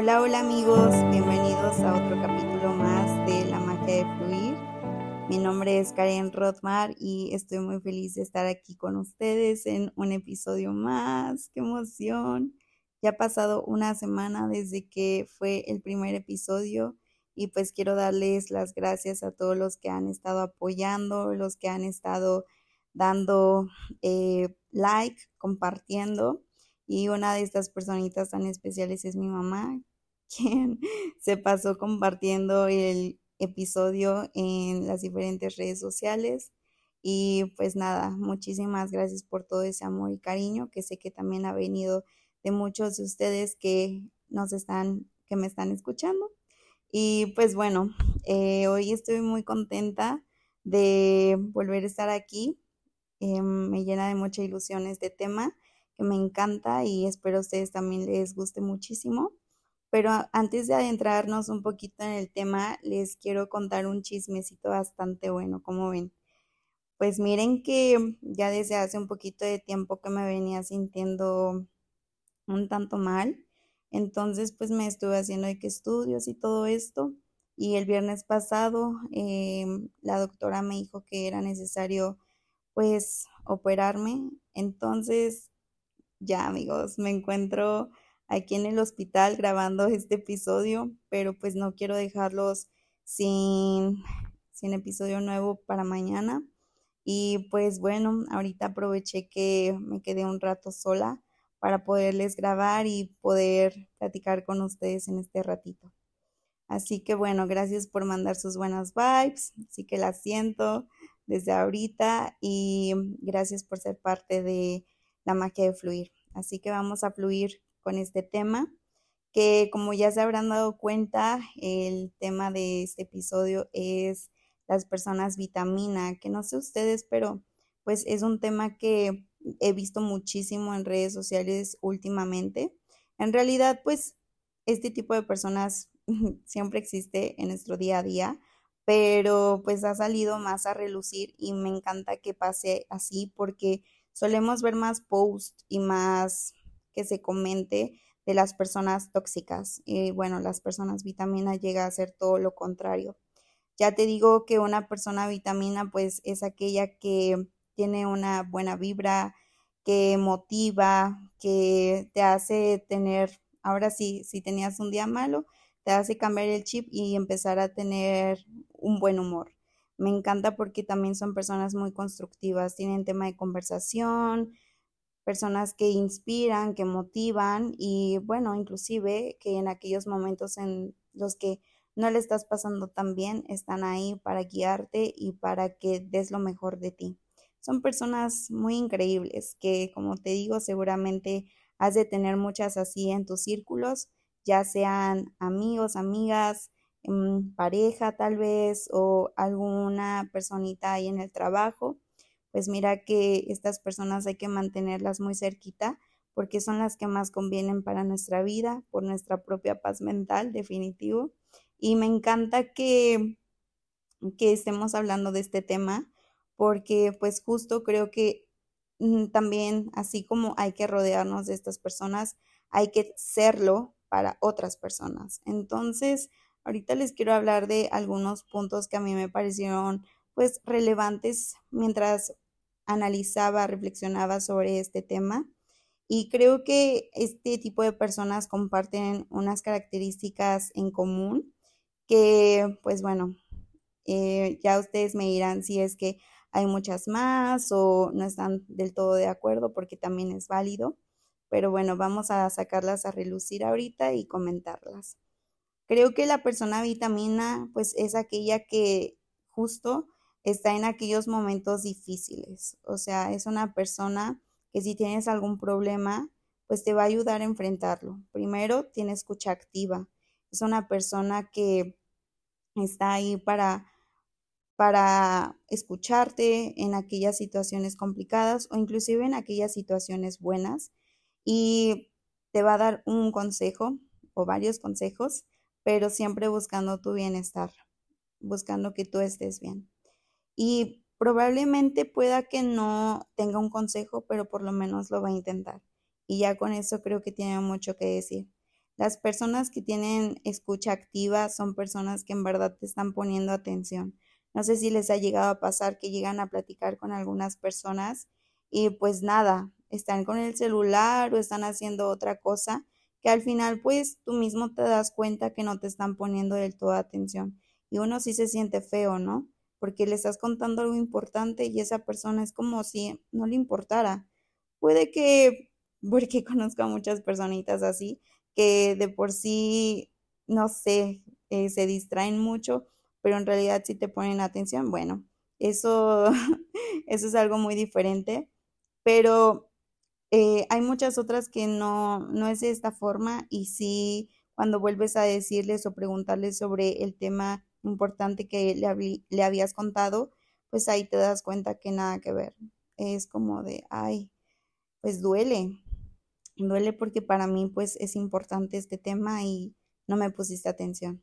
Hola, hola amigos, bienvenidos a otro capítulo más de La magia de fluir. Mi nombre es Karen Rothmar y estoy muy feliz de estar aquí con ustedes en un episodio más. ¡Qué emoción! Ya ha pasado una semana desde que fue el primer episodio y pues quiero darles las gracias a todos los que han estado apoyando, los que han estado dando eh, like, compartiendo. Y una de estas personitas tan especiales es mi mamá, quien se pasó compartiendo el episodio en las diferentes redes sociales. Y pues nada, muchísimas gracias por todo ese amor y cariño que sé que también ha venido de muchos de ustedes que nos están, que me están escuchando. Y pues bueno, eh, hoy estoy muy contenta de volver a estar aquí. Eh, me llena de mucha ilusión este tema que me encanta y espero a ustedes también les guste muchísimo. Pero antes de adentrarnos un poquito en el tema, les quiero contar un chismecito bastante bueno, como ven. Pues miren que ya desde hace un poquito de tiempo que me venía sintiendo un tanto mal, entonces pues me estuve haciendo que estudios y todo esto. Y el viernes pasado em, la doctora me dijo que era necesario pues operarme. Entonces ya amigos, me encuentro aquí en el hospital grabando este episodio, pero pues no quiero dejarlos sin, sin episodio nuevo para mañana. Y pues bueno, ahorita aproveché que me quedé un rato sola para poderles grabar y poder platicar con ustedes en este ratito. Así que bueno, gracias por mandar sus buenas vibes, así que las siento desde ahorita y gracias por ser parte de la magia de fluir. Así que vamos a fluir con este tema, que como ya se habrán dado cuenta, el tema de este episodio es las personas vitamina, que no sé ustedes, pero pues es un tema que he visto muchísimo en redes sociales últimamente. En realidad, pues este tipo de personas siempre existe en nuestro día a día, pero pues ha salido más a relucir y me encanta que pase así porque solemos ver más posts y más que se comente de las personas tóxicas. Y bueno, las personas vitamina llega a ser todo lo contrario. Ya te digo que una persona vitamina pues es aquella que tiene una buena vibra, que motiva, que te hace tener, ahora sí, si tenías un día malo, te hace cambiar el chip y empezar a tener un buen humor. Me encanta porque también son personas muy constructivas, tienen tema de conversación, personas que inspiran, que motivan y bueno, inclusive que en aquellos momentos en los que no le estás pasando tan bien, están ahí para guiarte y para que des lo mejor de ti. Son personas muy increíbles que, como te digo, seguramente has de tener muchas así en tus círculos, ya sean amigos, amigas, mm, pareja tal vez o alguna personita ahí en el trabajo pues mira que estas personas hay que mantenerlas muy cerquita porque son las que más convienen para nuestra vida, por nuestra propia paz mental, definitivo. Y me encanta que, que estemos hablando de este tema porque pues justo creo que mm, también, así como hay que rodearnos de estas personas, hay que serlo para otras personas. Entonces, ahorita les quiero hablar de algunos puntos que a mí me parecieron pues relevantes mientras analizaba, reflexionaba sobre este tema. Y creo que este tipo de personas comparten unas características en común que, pues bueno, eh, ya ustedes me dirán si es que hay muchas más o no están del todo de acuerdo porque también es válido. Pero bueno, vamos a sacarlas a relucir ahorita y comentarlas. Creo que la persona vitamina pues es aquella que justo está en aquellos momentos difíciles. O sea, es una persona que si tienes algún problema, pues te va a ayudar a enfrentarlo. Primero, tiene escucha activa. Es una persona que está ahí para para escucharte en aquellas situaciones complicadas o inclusive en aquellas situaciones buenas y te va a dar un consejo o varios consejos, pero siempre buscando tu bienestar, buscando que tú estés bien y probablemente pueda que no tenga un consejo, pero por lo menos lo va a intentar. Y ya con eso creo que tiene mucho que decir. Las personas que tienen escucha activa son personas que en verdad te están poniendo atención. No sé si les ha llegado a pasar que llegan a platicar con algunas personas y pues nada, están con el celular o están haciendo otra cosa que al final pues tú mismo te das cuenta que no te están poniendo del todo atención. Y uno sí se siente feo, ¿no? Porque le estás contando algo importante y esa persona es como si no le importara. Puede que, porque conozco a muchas personitas así, que de por sí, no sé, eh, se distraen mucho, pero en realidad si te ponen atención, bueno, eso, eso es algo muy diferente, pero eh, hay muchas otras que no, no es de esta forma y sí, cuando vuelves a decirles o preguntarles sobre el tema importante que le, le habías contado, pues ahí te das cuenta que nada que ver. Es como de, ay, pues duele, duele porque para mí pues es importante este tema y no me pusiste atención.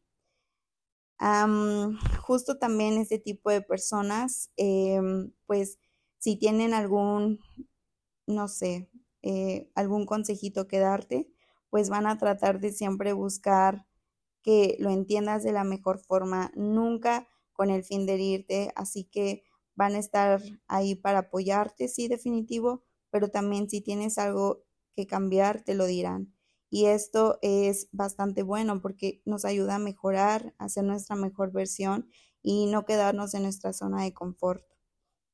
justo también este tipo de personas, em, pues si tienen algún, no sé, eh, algún consejito que darte, pues van a tratar de siempre buscar que lo entiendas de la mejor forma, nunca con el fin de herirte, así que van a estar ahí para apoyarte, sí, definitivo, pero también si tienes algo que cambiar, te lo dirán. Y esto es bastante bueno porque nos ayuda a mejorar, a ser nuestra mejor versión y no quedarnos en nuestra zona de confort.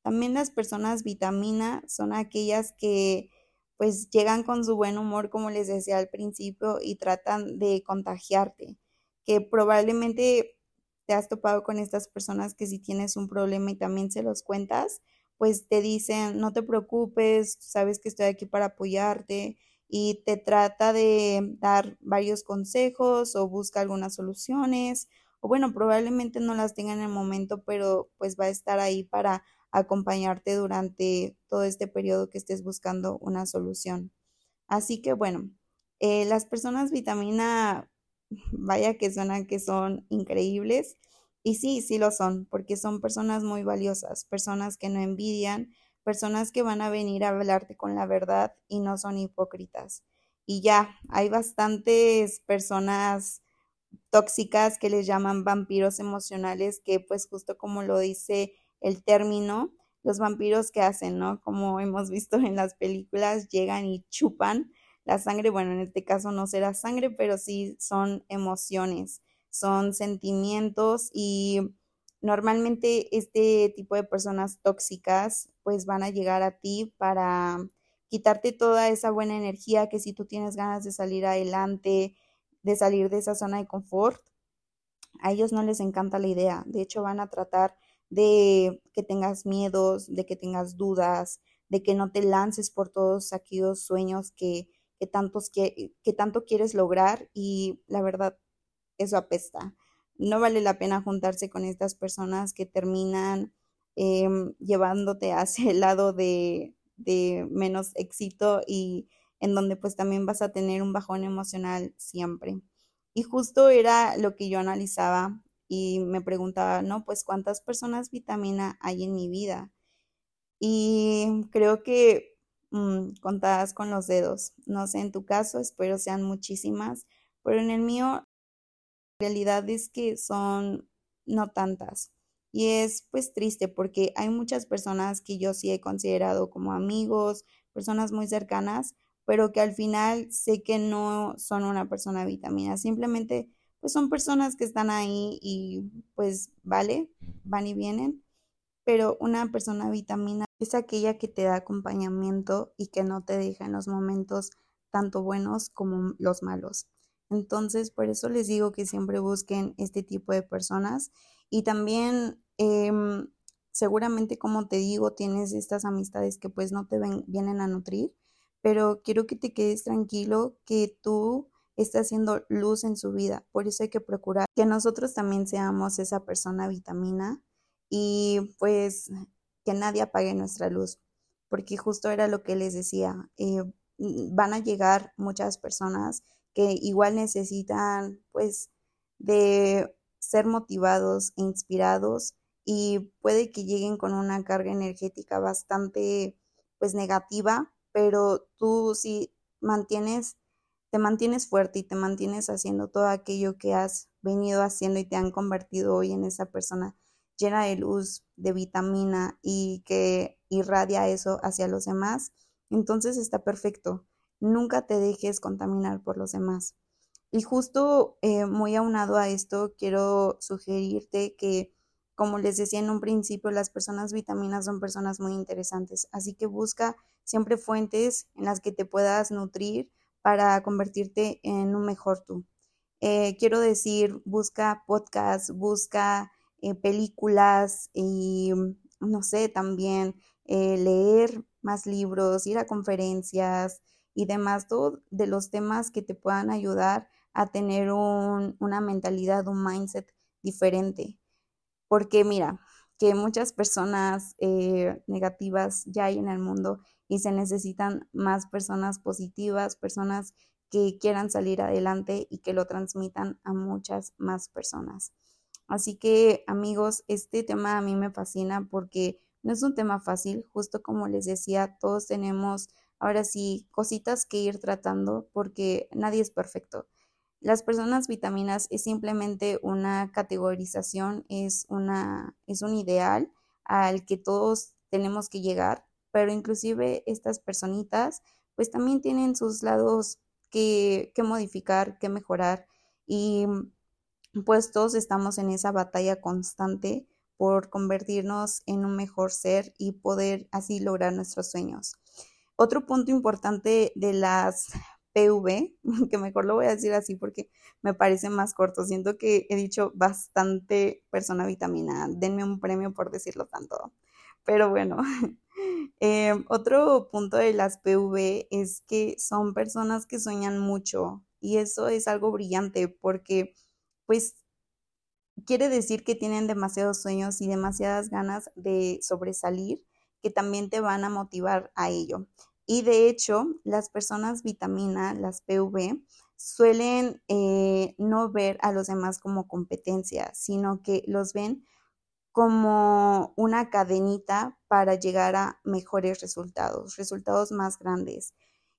También las personas vitamina son aquellas que pues llegan con su buen humor, como les decía al principio, y tratan de contagiarte, que probablemente te has topado con estas personas que si tienes un problema y también se los cuentas, pues te dicen, no te preocupes, sabes que estoy aquí para apoyarte y te trata de dar varios consejos o busca algunas soluciones o bueno, probablemente no las tenga en el momento, pero pues va a estar ahí para acompañarte durante todo este periodo que estés buscando una solución. Así que bueno, eh, las personas vitamina, vaya que suenan que son increíbles. Y sí, sí lo son, porque son personas muy valiosas, personas que no envidian, personas que van a venir a hablarte con la verdad y no son hipócritas. Y ya, hay bastantes personas tóxicas que les llaman vampiros emocionales, que pues justo como lo dice el término, los vampiros que hacen, ¿no? Como hemos visto en las películas, llegan y chupan la sangre, bueno, en este caso no será sangre, pero sí son emociones son sentimientos y normalmente este tipo de personas tóxicas pues van a llegar a ti para quitarte toda esa buena energía que si tú tienes ganas de salir adelante, de salir de esa zona de confort, a ellos no les encanta la idea. De hecho, van a tratar de que tengas miedos, de que tengas dudas, de que no te lances por todos aquellos sueños que, que, tantos, que, que tanto quieres lograr y la verdad eso apesta. No vale la pena juntarse con estas personas que terminan em, llevándote hacia el lado de, de menos éxito y en donde pues también vas a tener un bajón emocional siempre. Y justo era lo que yo analizaba y me preguntaba, no, pues cuántas personas vitamina hay en mi vida. Y creo que mm, contadas con los dedos. No sé, en tu caso, espero sean muchísimas, pero en el mío realidad es que son no tantas. Y es pues triste porque hay muchas personas que yo sí he considerado como amigos, personas muy cercanas, pero que al final sé que no son una persona vitamina, simplemente pues son personas que están ahí y pues vale, van y vienen, pero una persona vitamina es aquella que te da acompañamiento y que no te deja en los momentos tanto buenos como los malos. Entonces, por eso les digo que siempre busquen este tipo de personas y también em, seguramente, como te digo, tienes estas amistades que pues no te ven, vienen a nutrir, pero quiero que te quedes tranquilo que tú estás haciendo luz en su vida. Por eso hay que procurar que nosotros también seamos esa persona vitamina y pues que nadie apague nuestra luz, porque justo era lo que les decía, eh, van a llegar muchas personas que igual necesitan pues de ser motivados e inspirados y puede que lleguen con una carga energética bastante pues negativa, pero tú si mantienes te mantienes fuerte y te mantienes haciendo todo aquello que has venido haciendo y te han convertido hoy en esa persona llena de luz, de vitamina y que irradia eso hacia los demás, entonces está perfecto. Nunca te dejes contaminar por los demás. Y justo eh, muy aunado a esto, quiero sugerirte que, como les decía en un principio, las personas vitaminas son personas muy interesantes. Así que busca siempre fuentes en las que te puedas nutrir para convertirte en un mejor tú. Eh, quiero decir, busca podcasts, busca eh, películas y, no sé, también eh, leer más libros, ir a conferencias y demás, todo de los temas que te puedan ayudar a tener un, una mentalidad, un mindset diferente. Porque mira, que muchas personas eh, negativas ya hay en el mundo y se necesitan más personas positivas, personas que quieran salir adelante y que lo transmitan a muchas más personas. Así que amigos, este tema a mí me fascina porque no es un tema fácil, justo como les decía, todos tenemos ahora sí cositas que ir tratando porque nadie es perfecto. Las personas vitaminas es simplemente una categorización, es, una, es un ideal al que todos tenemos que llegar, pero inclusive estas personitas pues también tienen sus lados que, que modificar, que mejorar y pues todos estamos en esa batalla constante por convertirnos en un mejor ser y poder así lograr nuestros sueños. Otro punto importante de las PV, que mejor lo voy a decir así porque me parece más corto. Siento que he dicho bastante persona vitamina. Denme un premio por decirlo tanto. Pero bueno, em, otro punto de las PV es que son personas que sueñan mucho y eso es algo brillante porque pues quiere decir que tienen demasiados sueños y demasiadas ganas de sobresalir que también te van a motivar a ello. Y de hecho, las personas vitamina, las PV, suelen eh, no ver a los demás como competencia, sino que los ven como una cadenita para llegar a mejores resultados, resultados más grandes.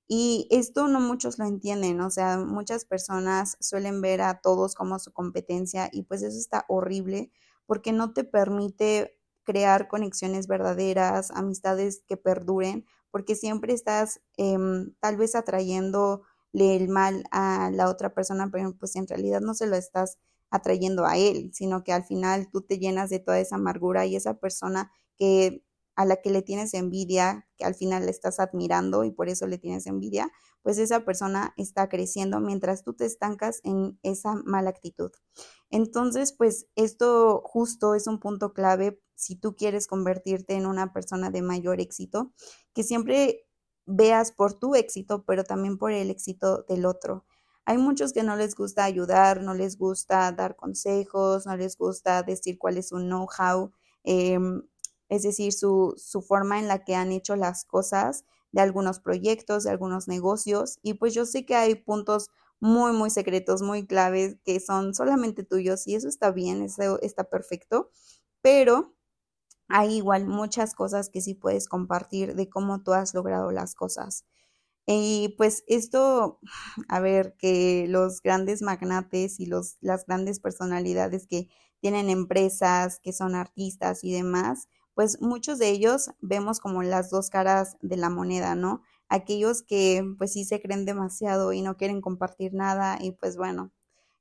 Y esto no muchos lo entienden, o sea, muchas personas suelen ver a todos como su competencia y pues eso está horrible porque no te permite crear conexiones verdaderas, amistades que perduren, porque siempre estás em, tal vez atrayéndole el mal a la otra persona, pero pues en realidad no se lo estás atrayendo a él, sino que al final tú te llenas de toda esa amargura y esa persona que a la que le tienes envidia, que al final le estás admirando y por eso le tienes envidia, pues esa persona está creciendo mientras tú te estancas en esa mala actitud. Entonces, pues esto justo es un punto clave si tú quieres convertirte en una persona de mayor éxito, que siempre veas por tu éxito, pero también por el éxito del otro. Hay muchos que no les gusta ayudar, no les gusta dar consejos, no les gusta decir cuál es su know-how, em, es decir, su, su forma en la que han hecho las cosas de algunos proyectos, de algunos negocios. Y pues yo sé que hay puntos muy, muy secretos, muy claves que son solamente tuyos y eso está bien, eso está perfecto, pero hay igual muchas cosas que sí puedes compartir de cómo tú has logrado las cosas. Y pues esto, a ver, que los grandes magnates y los, las grandes personalidades que tienen empresas, que son artistas y demás, pues muchos de ellos vemos como las dos caras de la moneda, ¿no? Aquellos que pues sí se creen demasiado y no quieren compartir nada y pues bueno,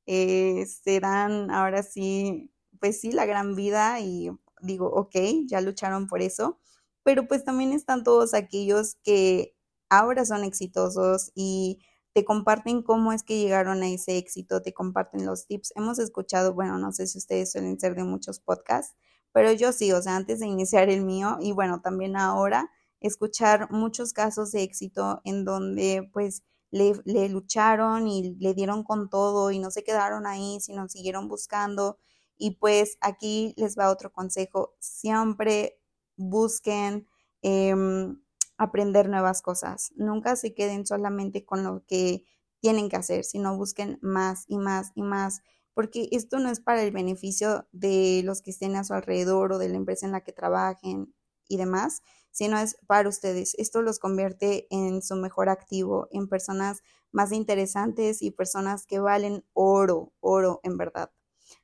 eh, se dan ahora sí, pues sí, la gran vida y digo, ok, ya lucharon por eso, pero pues también están todos aquellos que ahora son exitosos y te comparten cómo es que llegaron a ese éxito, te comparten los tips. Hemos escuchado, bueno, no sé si ustedes suelen ser de muchos podcasts, pero yo sí, o sea, antes de iniciar el mío y bueno, también ahora, escuchar muchos casos de éxito en donde pues le, le lucharon y le dieron con todo y no se quedaron ahí, sino siguieron buscando y pues aquí les va otro consejo, siempre busquen em, aprender nuevas cosas, nunca se queden solamente con lo que tienen que hacer, sino busquen más y más y más, porque esto no es para el beneficio de los que estén a su alrededor o de la empresa en la que trabajen y demás, sino es para ustedes. Esto los convierte en su mejor activo, en personas más interesantes y personas que valen oro, oro en verdad.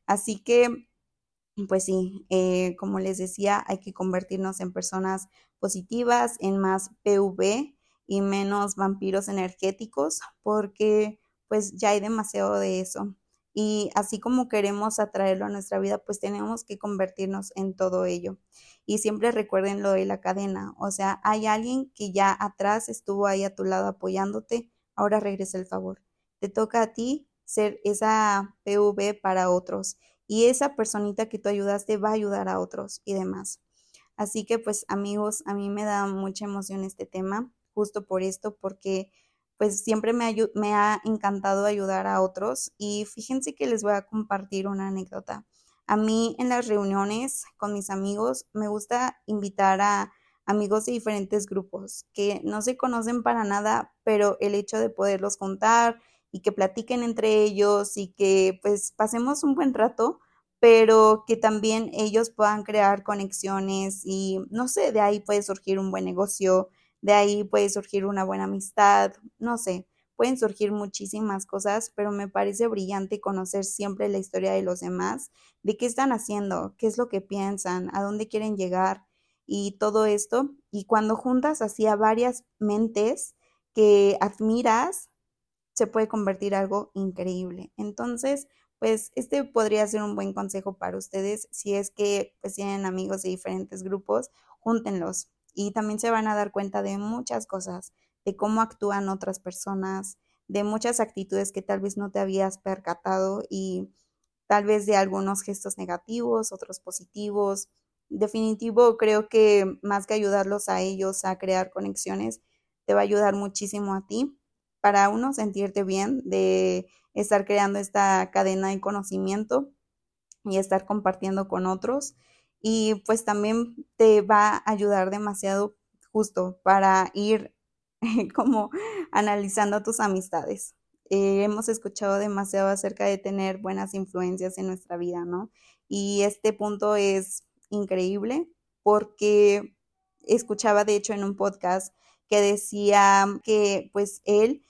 Así que, pues sí, eh, como les decía, hay que convertirnos en personas positivas, en más PV y menos vampiros energéticos, porque pues ya hay demasiado de eso. Y así como queremos atraerlo a nuestra vida, pues tenemos que convertirnos en todo ello. Y siempre recuerden lo de la cadena, o sea, hay alguien que ya atrás estuvo ahí a tu lado apoyándote, ahora regresa el favor. Te toca a ti ser esa PV para otros y esa personita que tú ayudaste va a ayudar a otros y demás. Así que pues amigos, a mí me da mucha emoción este tema, justo por esto, porque pues siempre me, me ha encantado ayudar a otros y fíjense que les voy a compartir una anécdota. A mí en las reuniones con mis amigos me gusta invitar a amigos de diferentes grupos que no se conocen para nada, pero el hecho de poderlos contar y que platiquen entre ellos y que pues pasemos un buen rato, pero que también ellos puedan crear conexiones y no sé, de ahí puede surgir un buen negocio, de ahí puede surgir una buena amistad, no sé, pueden surgir muchísimas cosas, pero me parece brillante conocer siempre la historia de los demás, de qué están haciendo, qué es lo que piensan, a dónde quieren llegar y todo esto. Y cuando juntas así a varias mentes que admiras, se puede convertir algo increíble. Entonces, pues este podría ser un buen consejo para ustedes si es que pues tienen amigos de diferentes grupos, júntenlos, y también se van a dar cuenta de muchas cosas, de cómo actúan otras personas, de muchas actitudes que tal vez no te habías percatado y tal vez de algunos gestos negativos, otros positivos. Definitivo, creo que más que ayudarlos a ellos a crear conexiones, te va a ayudar muchísimo a ti para uno sentirte bien de estar creando esta cadena de conocimiento y estar compartiendo con otros y pues también te va a ayudar demasiado justo para ir como analizando tus amistades. Eh, hemos escuchado demasiado acerca de tener buenas influencias en nuestra vida, ¿no? Y este punto es increíble porque escuchaba de hecho en un podcast que decía que pues él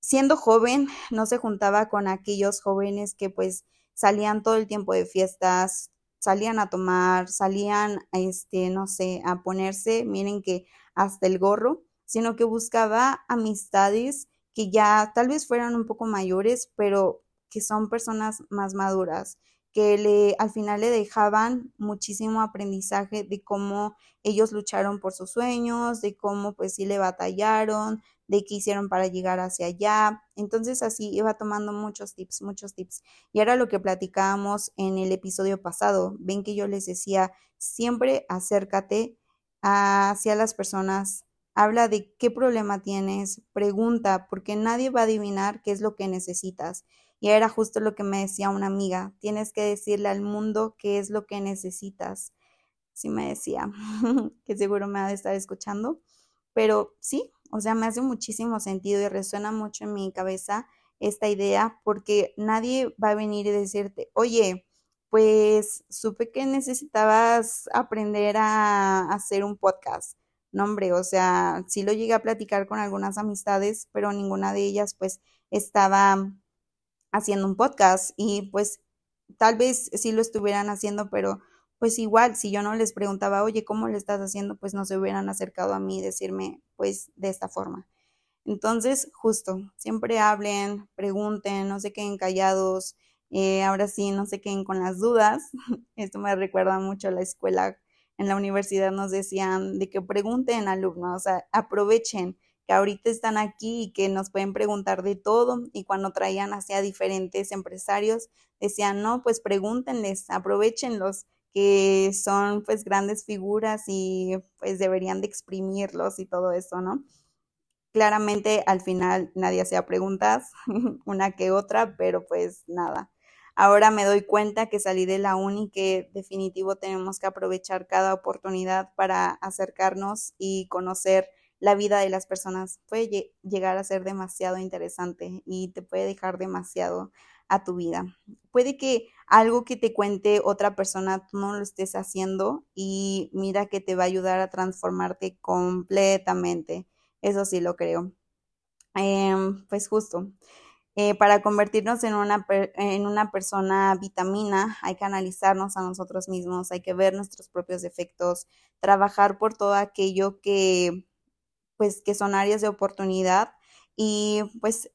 siendo joven no se juntaba con aquellos jóvenes que pues salían todo el tiempo de fiestas, salían a tomar, salían, este, no sé, a ponerse, miren que hasta el gorro, sino que buscaba amistades que ya tal vez fueran un poco mayores, pero que son personas más maduras, que le, al final le dejaban muchísimo aprendizaje de cómo ellos lucharon por sus sueños, de cómo pues sí le batallaron, de qué hicieron para llegar hacia allá. Entonces así iba tomando muchos tips, muchos tips. Y ahora lo que platicábamos en el episodio pasado, ven que yo les decía, siempre acércate hacia las personas, habla de qué problema tienes, pregunta, porque nadie va a adivinar qué es lo que necesitas. Y era justo lo que me decía una amiga, tienes que decirle al mundo qué es lo que necesitas. Sí me decía, que seguro me ha de estar escuchando, pero sí, o sea, me hace muchísimo sentido y resuena mucho en mi cabeza esta idea porque nadie va a venir y decirte, oye, pues supe que necesitabas aprender a hacer un podcast. No, hombre, o sea, sí lo llegué a platicar con algunas amistades, pero ninguna de ellas pues estaba haciendo un podcast y pues tal vez sí lo estuvieran haciendo, pero pues igual, si yo no les preguntaba, oye, ¿cómo le estás haciendo? Pues no se hubieran acercado a mí y decirme, pues, de esta forma. Entonces, justo, siempre hablen, pregunten, no se queden callados, eh, ahora sí, no se queden con las dudas. Esto me recuerda mucho a la escuela, en la universidad nos decían de que pregunten alumnos, o sea, aprovechen que ahorita están aquí y que nos pueden preguntar de todo y cuando traían hacia diferentes empresarios decían, no, pues pregúntenles, aprovechenlos que son pues grandes figuras y pues deberían de exprimirlos y todo eso, ¿no? Claramente al final nadie hacía preguntas, una que otra, pero pues nada. Ahora me doy cuenta que salí de la uni que definitivo tenemos que aprovechar cada oportunidad para acercarnos y conocer la vida de las personas puede llegar a ser demasiado interesante y te puede dejar demasiado a tu vida. Puede que algo que te cuente otra persona tú no lo estés haciendo y mira que te va a ayudar a transformarte completamente. Eso sí lo creo. Em, pues justo. Eh, para convertirnos en una, en una persona vitamina hay que analizarnos a nosotros mismos, hay que ver nuestros propios defectos, trabajar por todo aquello que, pues, que son áreas de oportunidad. Y pues,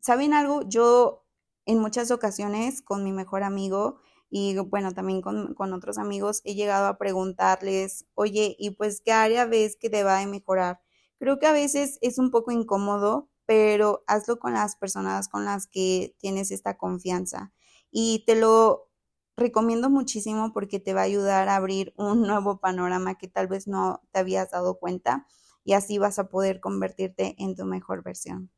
¿saben algo? Yo en muchas ocasiones con mi mejor amigo y bueno, también con, con otros amigos he llegado a preguntarles, oye, ¿y pues qué área ves que deba de mejorar? Creo que a veces es un poco incómodo pero hazlo con las personas con las que tienes esta confianza. Y te lo recomiendo muchísimo porque te va a ayudar a abrir un nuevo panorama que tal vez no te habías dado cuenta y así vas a poder convertirte en tu mejor versión.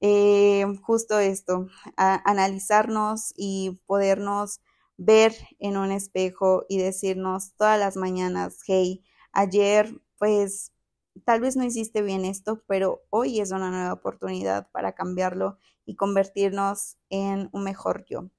Eh, justo esto, analizarnos y podernos ver en un espejo y decirnos todas las mañanas, hey, ayer pues tal vez no hiciste bien esto, pero hoy es una nueva oportunidad para cambiarlo y convertirnos en un mejor yo.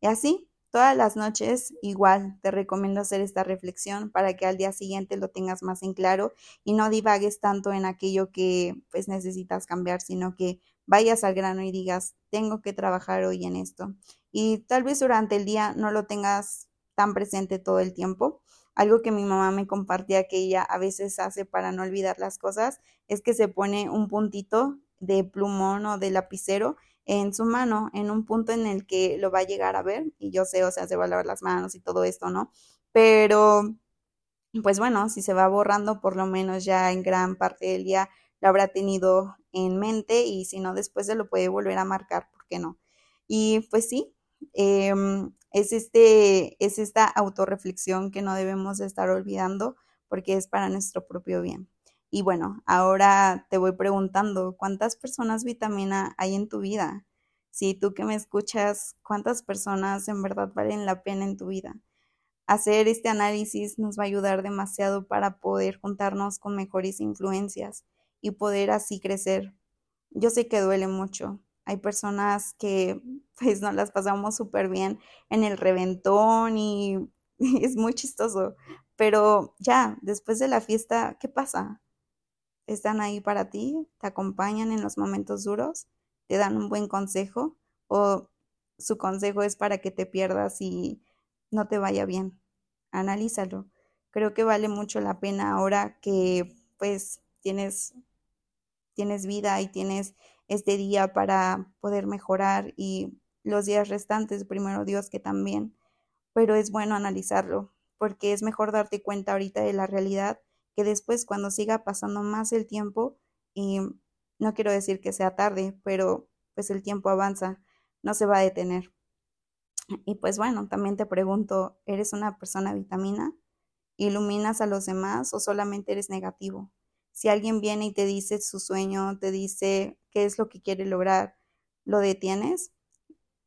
Y así, todas las noches, igual te recomiendo hacer esta reflexión para que al día siguiente lo tengas más en claro y no divagues tanto en aquello que pues necesitas cambiar, sino que vayas al grano y digas, tengo que trabajar hoy en esto. Y tal vez durante el día no lo tengas tan presente todo el tiempo, algo que mi mamá me compartía que ella a veces hace para no olvidar las cosas es que se pone un puntito de plumón o de lapicero en su mano, en un punto en el que lo va a llegar a ver. Y yo sé, o sea, se va a lavar las manos y todo esto, ¿no? Pero, pues bueno, si se va borrando, por lo menos ya en gran parte del día lo habrá tenido en mente y si no, después se lo puede volver a marcar, ¿por qué no? Y pues sí, eh, es, este, es esta autorreflexión que no debemos estar olvidando porque es para nuestro propio bien. Y bueno, ahora te voy preguntando, ¿cuántas personas vitamina hay en tu vida? Si tú que me escuchas, ¿cuántas personas en verdad valen la pena en tu vida? Hacer este análisis nos va a ayudar demasiado para poder juntarnos con mejores influencias y poder así crecer. Yo sé que duele mucho, hay personas que pues nos las pasamos súper bien en el reventón y, es muy chistoso. Pero ya, después de la fiesta, ¿qué pasa? ¿Están ahí para ti? ¿Te acompañan en los momentos duros? ¿Te dan un buen consejo? ¿O su consejo es para que te pierdas y no te vaya bien? Analízalo. Creo que vale mucho la pena ahora que pues tienes, tienes vida y tienes este día para poder mejorar y los días restantes, primero Dios que también, pero es bueno analizarlo porque es mejor darte cuenta ahorita de la realidad que después cuando siga pasando más el tiempo y no quiero decir que sea tarde, pero pues el tiempo avanza, no se va a detener. Y pues bueno, también te pregunto, ¿eres una persona vitamina? ¿Iluminas a los demás o solamente eres negativo? Si alguien viene y te dice su sueño, te dice qué es lo que quiere lograr, ¿lo detienes?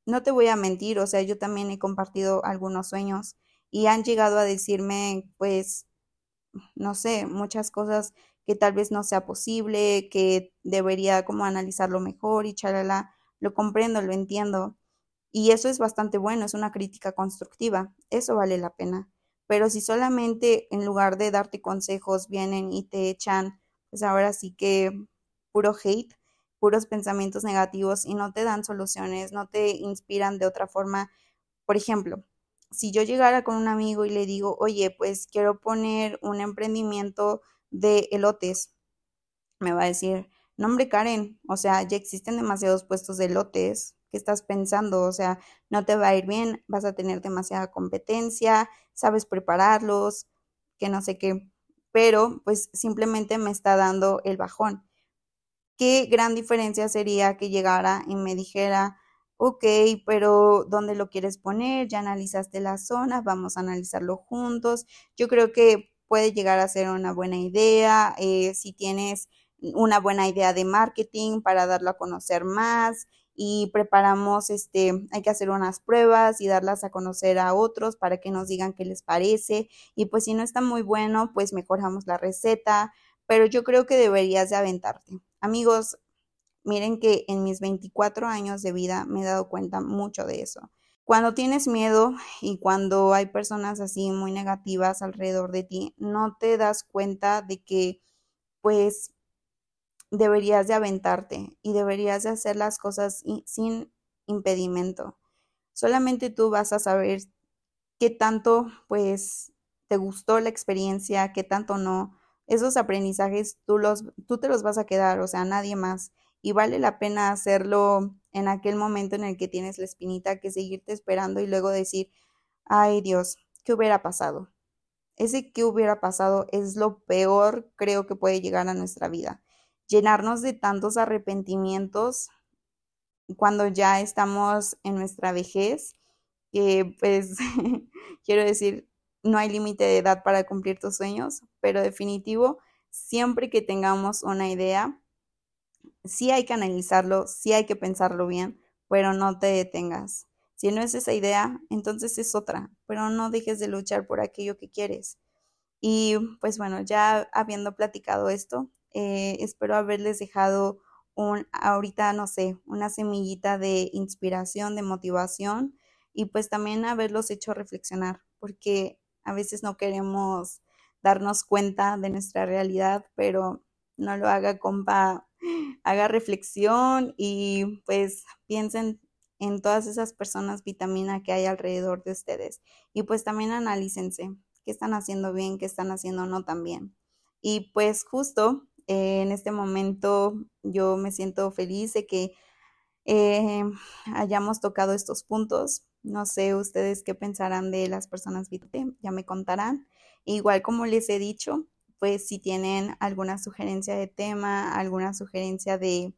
No te voy a mentir, o sea, yo también he compartido algunos sueños y han llegado a decirme, pues, no sé, muchas cosas que tal vez no sea posible, que debería como analizarlo mejor y chalala, lo comprendo, lo entiendo. Y eso es bastante bueno, es una crítica constructiva, eso vale la pena. Pero si solamente en lugar de darte consejos vienen y te echan pues ahora sí que puro hate, puros pensamientos negativos y no te dan soluciones, no te inspiran de otra forma. Por ejemplo, si yo llegara con un amigo y le digo, oye, pues quiero poner un emprendimiento de elotes, me va a decir, no hombre Karen, o sea, ya existen demasiados puestos de elotes, ¿qué estás pensando? O sea, no te va a ir bien, vas a tener demasiada competencia, sabes prepararlos, que no sé qué pero pues simplemente me está dando el bajón. Qué gran diferencia sería que llegara y me dijera, ok, pero ¿dónde lo quieres poner? Ya analizaste la zona, vamos a analizarlo juntos. Yo creo que puede llegar a ser una buena idea. Eh, si tienes una buena idea de marketing para darlo a conocer más, y preparamos, este, hay que hacer unas pruebas y darlas a conocer a otros para que nos digan qué les parece y pues si no está muy bueno, pues mejoramos la receta, pero yo creo que deberías de aventarte. Amigos, miren que en mis 24 años de vida me he dado cuenta mucho de eso. Cuando tienes miedo y cuando hay personas así muy negativas alrededor de ti, no te das cuenta de que pues deberías de aventarte y deberías de hacer las cosas sin impedimento. Solamente tú vas a saber qué tanto pues te gustó la experiencia, qué tanto no. Esos aprendizajes tú los tú te los vas a quedar, o sea, nadie más y vale la pena hacerlo en aquel momento en el que tienes la espinita que seguirte esperando y luego decir, ay Dios, ¿qué hubiera pasado? Ese que hubiera pasado es lo peor creo que puede llegar a nuestra vida. Llenarnos de tantos arrepentimientos cuando ya estamos en nuestra vejez, que pues quiero decir, no hay límite de edad para cumplir tus sueños, pero definitivo, siempre que tengamos una idea, sí hay que analizarlo, sí hay que pensarlo bien, pero no te detengas. Si no es esa idea, entonces es otra, pero no dejes de luchar por aquello que quieres. Y pues bueno, ya habiendo platicado esto, eh, espero haberles dejado un, ahorita, no sé, una semillita de inspiración, de motivación y pues también haberlos hecho reflexionar, porque a veces no queremos darnos cuenta de nuestra realidad, pero no lo haga, compa, haga reflexión y pues piensen en todas esas personas vitamina que hay alrededor de ustedes. Y pues también analícense qué están haciendo bien, qué están haciendo no tan bien. Y pues justo eh, en este momento yo me siento feliz de que eh, hayamos tocado estos puntos. No sé ustedes qué pensarán de las personas ya me contarán. Igual como les he dicho, pues si tienen alguna sugerencia de tema, alguna sugerencia de,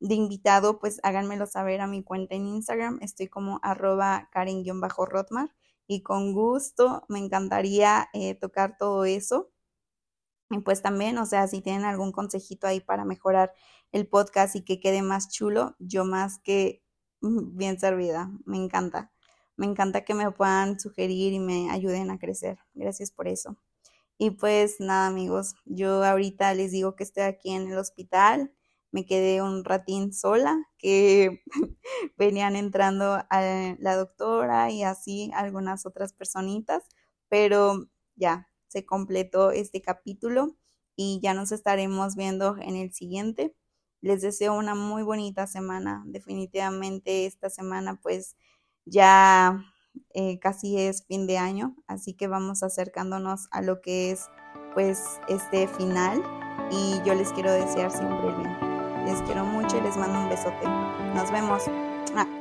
invitado, pues háganmelo saber a mi cuenta en Instagram. Estoy como arroba karen-rotmar y con gusto me encantaría eh, tocar todo eso. Y pues también, o sea, si tienen algún consejito ahí para mejorar el podcast y que quede más chulo, yo más que bien servida. Me encanta. Me encanta que me puedan sugerir y me ayuden a crecer. Gracias por eso. Y pues nada, amigos, yo ahorita les digo que estoy aquí en el hospital. Me quedé un ratín sola, que venían entrando a la doctora y así algunas otras personitas, pero ya se completó este capítulo y ya nos estaremos viendo en el siguiente. Les deseo una muy bonita semana. Definitivamente esta semana pues ya eh, casi es fin de año, así que vamos acercándonos a lo que es pues este final y yo les quiero desear siempre bien. Les quiero mucho y les mando un besote. Nos vemos. Ah.